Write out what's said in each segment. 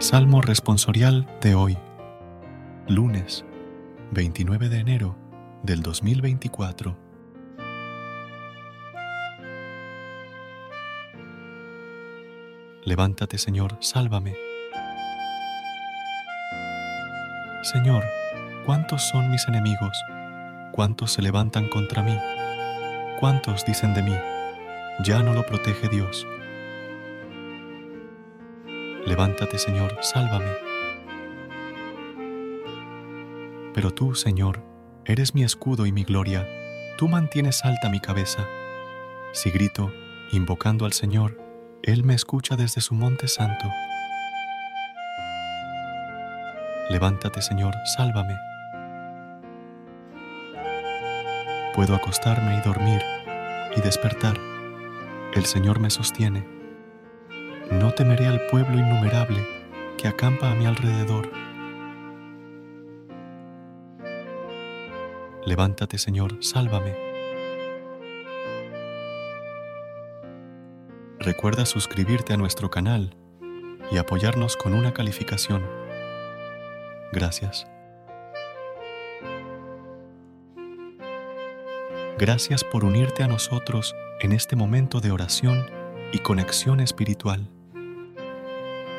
Salmo responsorial de hoy, lunes 29 de enero del 2024. Levántate, Señor, sálvame. Señor, ¿cuántos son mis enemigos? ¿Cuántos se levantan contra mí? ¿Cuántos dicen de mí? Ya no lo protege Dios. Levántate, Señor, sálvame. Pero tú, Señor, eres mi escudo y mi gloria, tú mantienes alta mi cabeza. Si grito, invocando al Señor, Él me escucha desde su monte santo. Levántate, Señor, sálvame. Puedo acostarme y dormir y despertar. El Señor me sostiene no temeré al pueblo innumerable que acampa a mi alrededor. Levántate, Señor, sálvame. Recuerda suscribirte a nuestro canal y apoyarnos con una calificación. Gracias. Gracias por unirte a nosotros en este momento de oración y conexión espiritual.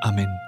Amén.